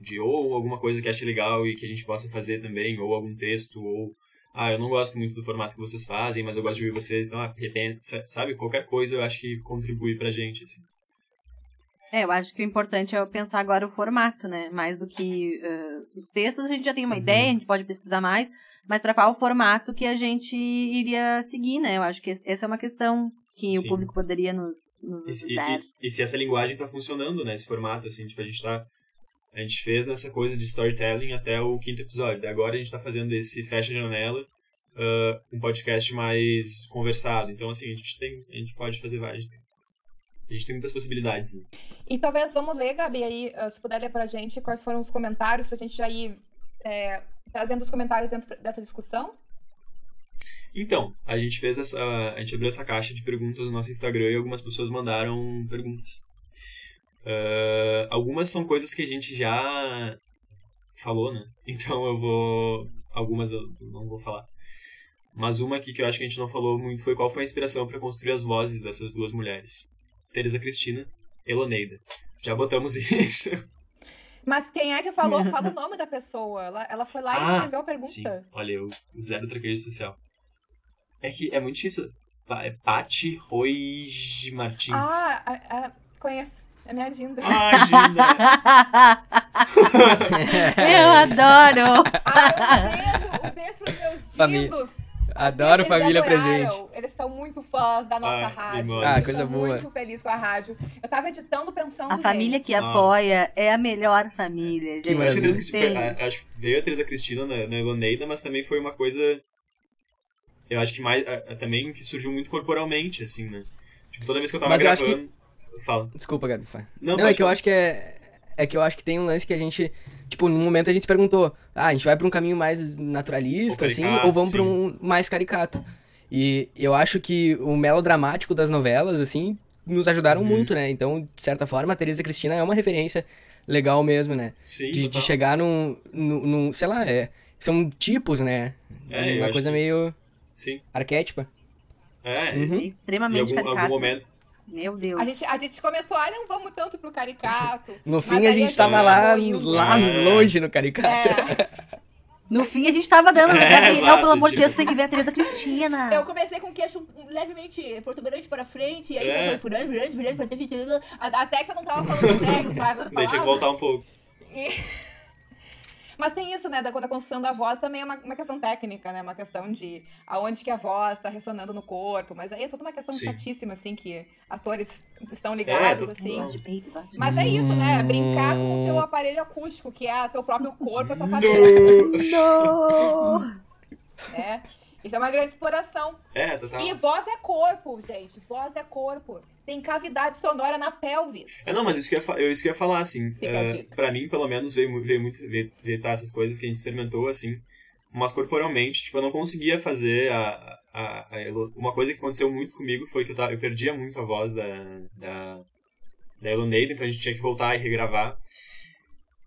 De ou alguma coisa que ache legal e que a gente possa fazer também, ou algum texto, ou... Ah, eu não gosto muito do formato que vocês fazem, mas eu gosto de ouvir vocês, então, ah, repente, sabe? Qualquer coisa eu acho que contribui pra gente, assim. É, eu acho que o importante é eu pensar agora o formato, né? Mais do que eh, os textos, a gente já tem uma Uhum. ideia, a gente pode pesquisar mais, mas para qual formato que a gente iria seguir, né? Eu acho que essa é uma questão que Sim. o público poderia nos, nos E, e- e- se essa linguagem tá funcionando, né? Esse formato, assim, tipo, a gente tá. A gente fez nessa coisa de storytelling até o quinto episódio. Daí Agora a gente tá fazendo esse Fecha Janela, ah, um podcast mais conversado. Então, assim, a gente tem. A gente pode fazer vários. A gente tem muitas possibilidades. Né? E talvez vamos ler, Gabi, aí, ah, se puder ler pra gente quais foram os comentários, pra gente já ir é, trazendo os comentários dentro dessa discussão. Então, a gente fez essa. A gente abriu essa caixa de perguntas no nosso Instagram e algumas pessoas mandaram perguntas. Ah, algumas são coisas que a gente já falou, né? Então eu vou. Algumas eu não vou falar. Mas uma aqui que eu acho que a gente não falou muito foi qual foi a inspiração para construir as vozes dessas duas mulheres: Teresa Cristina e Eloneida. Já botamos isso. Mas quem é que falou? Fala o nome da pessoa. Ela, ela foi lá e Ah, escreveu a pergunta. Sim, olha, eu zero traquejo social. É que é muito difícil. Pa- É Pati Roig Martins. Ah, ah, ah, conheço. É minha Dinda. Ah, Dinda. eu adoro! Ah, um beijo, um beijo pros meus Família. dindos. Adoro Eles família adoraram. presente. Eles estão muito fãs da nossa Ah, rádio. Ah, Eu tô coisa boa. muito feliz com a rádio. Eu tava editando pensando A família neles. que Ah. apoia é a melhor família, gente. Que Eu acho que, foi- a- acho que veio a Teresa Cristina na, na Eloneida, mas também foi uma coisa. Eu acho que mais. a- a- também que surgiu muito corporalmente, assim, né? Tipo, toda vez que eu tava Mas eu acho gravando. Fala. Desculpa, Gabi. Fala. Não, Não, é que eu acho que é. É que eu acho que tem um lance que a gente. Tipo, no momento a gente se perguntou: ah, a gente vai pra um caminho mais naturalista, Ou assim, ou vamos pra sim. um mais caricato? E eu acho que o melodramático das novelas, assim, nos ajudaram Uhum. muito, né? Então, de certa forma, a Teresa Cristina é uma referência legal mesmo, né? Sim, De, de chegar num, num, num- Sei lá, é. São tipos, né? É, Uma coisa que- meio Sim. arquétipa. É, Uhum. É em extremamente algum, caricato. algum momento. Meu Deus. A gente, a gente começou, ah, não vamos tanto pro caricato. No fim a gente gente tava acabou lá, indo. lá É. longe no caricato. É, No fim, a gente tava dando. É, Gabriel, exato, pelo amor de tipo- Deus, tem que ver a Teresa Cristina. eu comecei com o queixo levemente protuberante para frente, e aí É. foi furando, furando, furando. Até que eu não tava falando sexo, mas as Daí tinha que palavras. voltar um pouco. E- Mas tem isso, né, da, da construção da voz também é uma, uma questão técnica, né? Uma questão de aonde que a voz tá ressonando no corpo. Mas aí é toda uma questão Sim. chatíssima, assim, que atores estão ligados, É, assim. total. De peito? Mas é isso, né? Brincar com o Hum. teu aparelho acústico, que é o teu próprio corpo, a tua cabeça. Não! né? Isso é uma grande exploração. É, total. E voz é corpo, gente. Voz é corpo. Tem cavidade sonora na pelvis. É, não, mas isso que eu ia, isso que eu ia falar, assim. Dica. pra mim, pelo menos, veio, veio muito veio, veio tá, essas coisas que a gente experimentou, assim. Mas corporalmente, tipo, eu não conseguia fazer a, a, a elo- Uma coisa que aconteceu muito comigo foi que eu, tava, eu perdia muito a voz da, da, da Eloneida, então a gente tinha que voltar e regravar.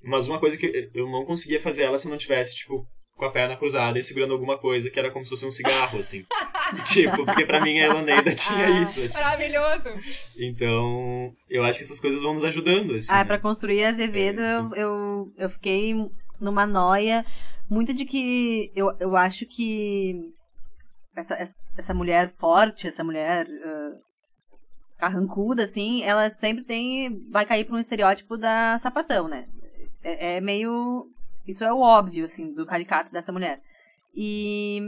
Mas uma coisa que eu não conseguia fazer ela se eu não tivesse, tipo, com a perna cruzada e segurando alguma coisa que era como se fosse um cigarro, assim. tipo, porque pra mim a Eloneida tinha isso, assim. Maravilhoso. Então, eu acho que essas coisas vão nos ajudando, assim. Ah, né? pra construir Azevedo, É, eu, eu, eu fiquei numa noia muito de que eu, eu acho que essa, essa mulher forte, essa mulher ah, carrancuda, assim, ela sempre tem. vai cair pra um estereótipo da sapatão, né? É, é meio. Isso é o óbvio, assim, do caricato dessa mulher. E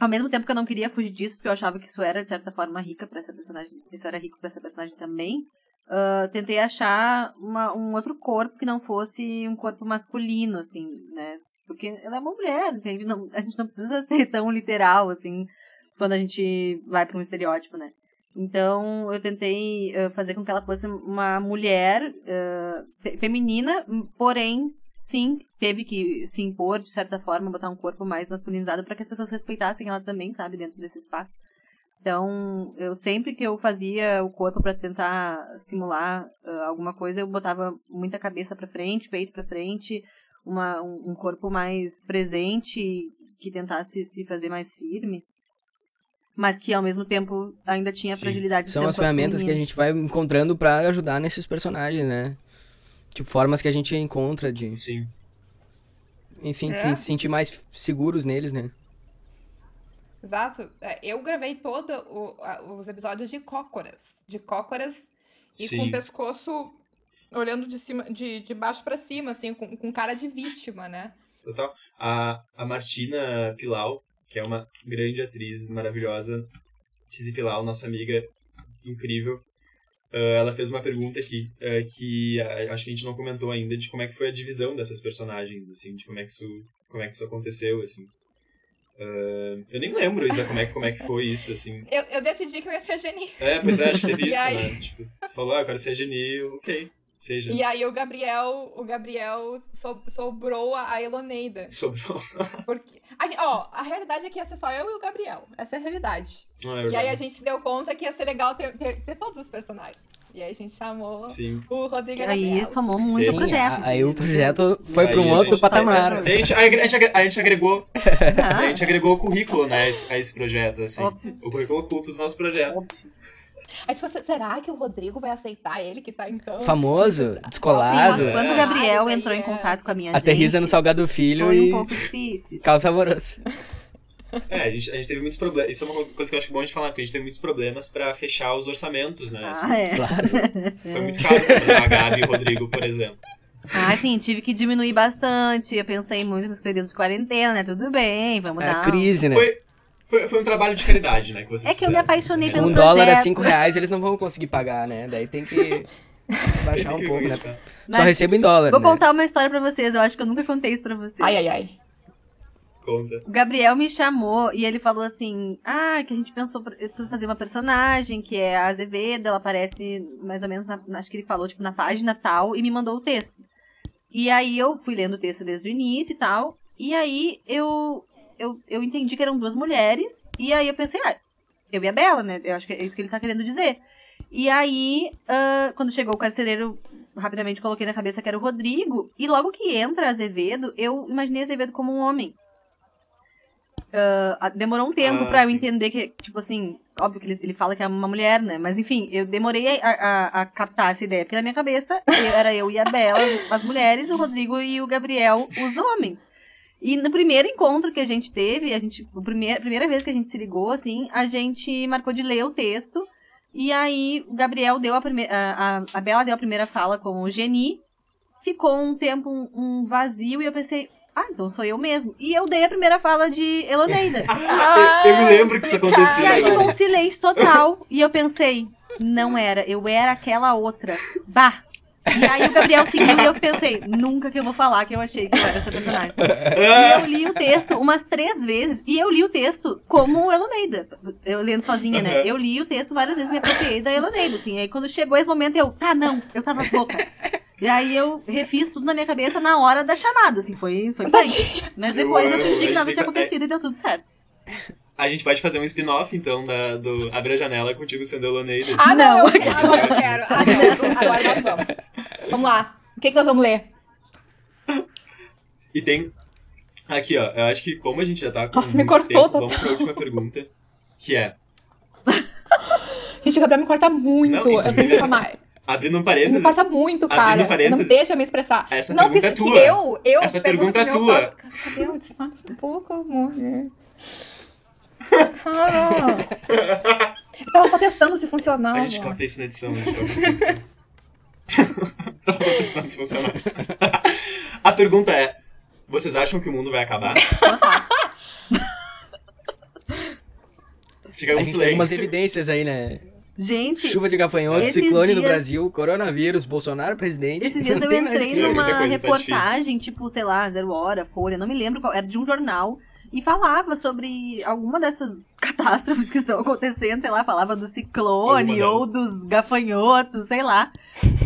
ao mesmo tempo que eu não queria fugir disso, porque eu achava que isso era, de certa forma, rica pra essa personagem. Isso era rico pra essa personagem também. ah, tentei achar uma- um outro corpo que não fosse um corpo masculino, assim, né? Porque ela é uma mulher, entende? Não, a gente não precisa ser tão literal, assim, quando a gente vai pra um estereótipo, né? Então, eu tentei ah, fazer com que ela fosse uma mulher fe- feminina, porém, sim, teve que se impor, de certa forma, botar um corpo mais masculinizado para que as pessoas respeitassem ela também, sabe, dentro desse espaço. Então, eu sempre que eu fazia o corpo para tentar simular ah, alguma coisa, eu botava muita cabeça para frente, peito para frente, uma, um, um corpo mais presente, que tentasse se fazer mais firme, mas que ao mesmo tempo ainda tinha Sim. fragilidade de São as ferramentas que a feminino. gente vai encontrando pra ajudar nesses personagens, né? Tipo, formas que a gente encontra de, Sim. enfim, É. se sentir mais seguros neles, né? Exato. É, Eu gravei todos os episódios de cócoras. De cócoras e com Sim. o pescoço olhando de cima, de, de baixo pra cima, assim, com, com cara de vítima, né? Total. A, a Martina Pilau, que é uma grande atriz maravilhosa, Tizi Pilau, nossa amiga incrível, ela fez uma pergunta aqui ah, que ah, acho que a gente não comentou ainda de como é que foi a divisão dessas personagens, assim, de como é que isso, como é que isso aconteceu, assim. Ah, eu nem lembro, Isa, como é, que- como é que foi isso, assim. Eu, eu decidi que eu ia ser Geni. É, pois é, acho que teve isso, né? Tipo, você falou, ah, eu quero ser genil, ok, seja. E aí o Gabriel, o Gabriel so- sobrou a a Eloneida. Sobrou. Porque. A ó, a realidade é que ia ser só eu e o Gabriel. Essa é a realidade. Não, é E aí a gente se deu conta que ia ser legal ter, ter, ter todos os personagens. E aí a gente chamou Sim. o Rodrigo e a Aí somou muito Sim, o projeto. a- aí o projeto foi pra um outro gente- patamar. A gente, a gente a gente agregou Ah, A gente agregou o currículo, né, a esse, a esse projeto, assim. Óbvio. O currículo oculto do nosso projeto. Aí tipo, será que o Rodrigo vai aceitar ele que tá então? Famoso, descolado, mas quando o É. Gabriel Ah, entrou em é. contato com a minha aterriza no gente, Salgado Filho foi um e pouco difícil. causa alvoroço. É, a gente, a gente teve muitos problemas. Isso é uma coisa que eu acho bom a gente falar, porque a gente teve muitos problemas pra fechar os orçamentos, né? assim. Ah, é. Claro. Foi muito caro contratar a Gabi e o Rodrigo, por exemplo. Ah, sim, tive que diminuir bastante. Eu pensei muito nos períodos de quarentena, né? Tudo bem, vamos É dar. a um- crise, né? Foi, foi, foi um trabalho de caridade, né, que vocês É que eu me apaixonei pelo Um projeto. dólar a cinco reais eles não vão conseguir pagar, né? Daí tem que baixar um pouco, né? Só Mas recebo em dólar, Vou né? contar uma história pra vocês. Eu acho que eu nunca contei isso pra vocês. Ai, ai, ai. Conta. O Gabriel me chamou e ele falou assim: Ah, que a gente pensou pra- fazer uma personagem que é a Azevedo, ela aparece mais ou menos, na, acho que ele falou, tipo, na página tal, e me mandou o texto. E aí eu fui lendo o texto desde o início e tal, e aí eu, eu, eu entendi que eram duas mulheres, e aí eu pensei, ah, eu e a Bela, né? Eu acho que é isso que ele tá querendo dizer. E aí, ah, quando chegou o carcereiro rapidamente coloquei na cabeça que era o Rodrigo. E logo que entra Azevedo, eu imaginei Azevedo como um homem. Ah, demorou um tempo Ah, pra eu entender que, tipo assim, óbvio que ele, ele fala que é uma mulher, né? Mas enfim, eu demorei a, a- a captar essa ideia, porque na minha cabeça eu- era eu e a Bela, as mulheres, o Rodrigo e o Gabriel, os homens. E no primeiro encontro que a gente teve, a gente, a primeira, primeira vez que a gente se ligou, assim, a gente marcou de ler o texto. E aí o Gabriel deu a primeira. A, a, a Bela deu a primeira fala com o Geni. Ficou um tempo um, um vazio e eu pensei, ah, então sou eu mesmo. E eu dei a primeira fala de Eloneida. Eu, eu me lembro que isso aconteceu. E aí ficou agora. um silêncio total. E eu pensei, não era, eu era aquela outra. Bah! E aí o Gabriel seguiu e eu pensei, nunca que eu vou falar que eu achei que eu era essa personagem. E eu li o texto umas três vezes. E eu li o texto como Eloneida. Eu lendo sozinha, né? Eu li o texto várias vezes, me apropriei da Eloneida, assim. Aí quando chegou esse momento, eu, tá, não, eu tava louca. E aí eu refiz tudo na minha cabeça na hora da chamada, assim, foi, foi bem. Mas depois eu fingi que nada tinha acontecido e deu tudo certo. A gente pode fazer um spin-off, então, da, do Abre a Janela contigo sendo Eloneida. Ah, não! Eu- Ah, não, eu quero. Ah, não. Agora nós vamos. Vamos lá. O que, que nós vamos ler? E tem. Aqui, ó. Eu acho que como a gente já tá com. Nossa, me cortou tempo. Vamos pra última pergunta. Que é. Gente, o Gabriel me corta muito. Não, eu tenho que essa- chamar. Abrindo um Ele me parênteses. corta muito, cara. Abrindo parênteses, Não deixa eu me expressar. essa não, pergunta fiz é tua. eu, eu Essa pergunta é tua. Gabriel, desfaça um pouco, amor. Cara. Eu tava só testando se funcionava. A gente corta isso na edição, a gente corta isso na edição. Tava só testando se funcionava. A pergunta é: vocês acham que o mundo vai acabar? Fica um silêncio. evidências aí, né? Gente, Chuva de gafanhotos, Esses ciclone no dias- Brasil, coronavírus, Bolsonaro presidente. Esses dias eu entrei numa coisa, tá reportagem, tipo, sei lá, Zero Hora, Folha, não me lembro qual, era de um jornal, e falava sobre alguma dessas catástrofes que estão acontecendo, sei lá, falava do ciclone ou dos gafanhotos, sei lá.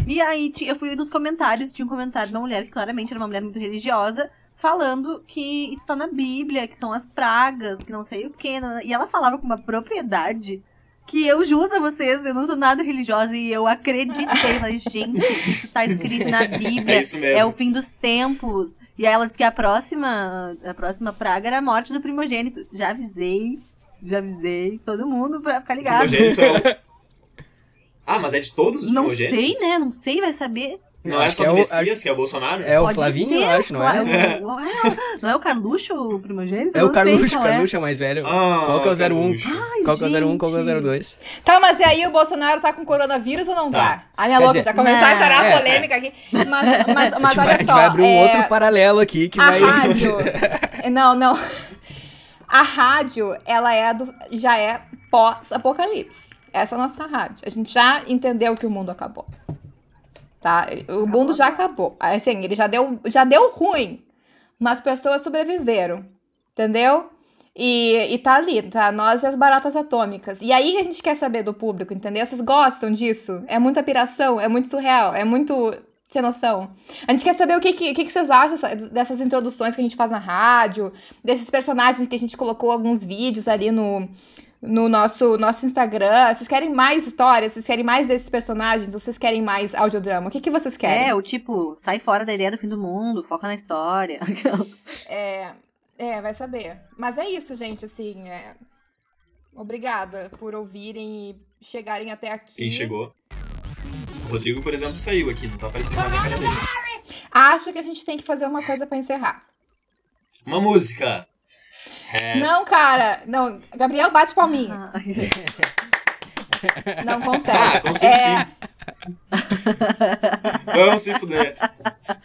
E aí eu fui nos comentários, tinha um comentário de uma mulher que claramente era uma mulher muito religiosa, falando que isso tá na Bíblia, que são as pragas, que não sei o que, e ela falava com uma propriedade que eu juro pra vocês, eu não sou nada religiosa e eu acreditei, mas gente, isso tá escrito na Bíblia, É isso mesmo. é o fim dos tempos. E aí ela disse que a próxima, a próxima praga era a morte do primogênito. Já avisei, já avisei todo mundo pra ficar ligado. Primogênito é o... Ah, mas é de todos os Não sei, primogênitos? né? Não sei, vai saber. Não é Acho só que do é o- Messias, que é o Bolsonaro? É o Pode Flavinho, ser, eu acho, não é? Não é, não é o Carluxo o primogênito? É o Carluxo, qual é. Carluxo é mais velho. Ah, Qual que é o 01? Carluxo. Qual que é o 01, qual que é o gente. 02? Tá, mas e aí o Bolsonaro tá com coronavírus ou não tá? Tá. Ai, minha louca, já começaram a entrar a é. polêmica aqui. Mas, mas, mas vai, olha a gente só. vai abrir um é, outro paralelo aqui que a vai. rádio. não, não. A rádio, ela é do, já é pós-apocalipse. Essa é a nossa rádio. A gente já entendeu que o mundo acabou. Tá? O mundo já acabou. Assim, ele já deu, já deu ruim. Mas pessoas sobreviveram. Entendeu? E, e tá ali, tá? Nós e as baratas atômicas. E aí a gente quer saber do público, entendeu? Vocês gostam disso? É muita piração, é muito surreal, é muito sem noção. A gente quer saber o que, que, que vocês acham dessa- dessas introduções que a gente faz na rádio, desses personagens que a gente colocou alguns vídeos ali no, no nosso, nosso Instagram. Vocês querem mais histórias? Vocês querem mais desses personagens? Ou vocês querem mais audiodrama? O que, que vocês querem? É, o tipo, sai fora da ideia do fim do mundo, foca na história. É, é, vai saber. Mas é isso, gente, assim, é... Obrigada por ouvirem e chegarem até aqui. Quem chegou? O Rodrigo, por exemplo, saiu aqui, não tá aparecendo mais a cara dele. Acho que a gente tem que fazer uma coisa pra encerrar. Uma música! É, Não, cara, não. Gabriel bate palminha. Não consegue. Ah, consigo É, sim. Vamos se fuder.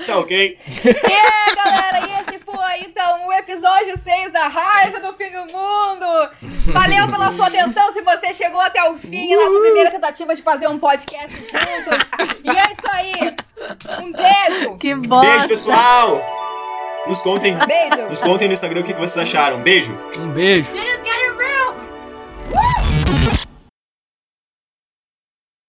Tá ok? É, galera, e esse foi então o episódio 6 da Raiza do Fim do Mundo. Valeu pela sua atenção. Se você chegou até o fim, é nossa primeira tentativa de fazer um podcast juntos. E é isso aí. Um beijo. que bosta! Beijo, pessoal! Nos contem. Beijo. Nos contem no Instagram o que vocês acharam. Beijo. Um beijo.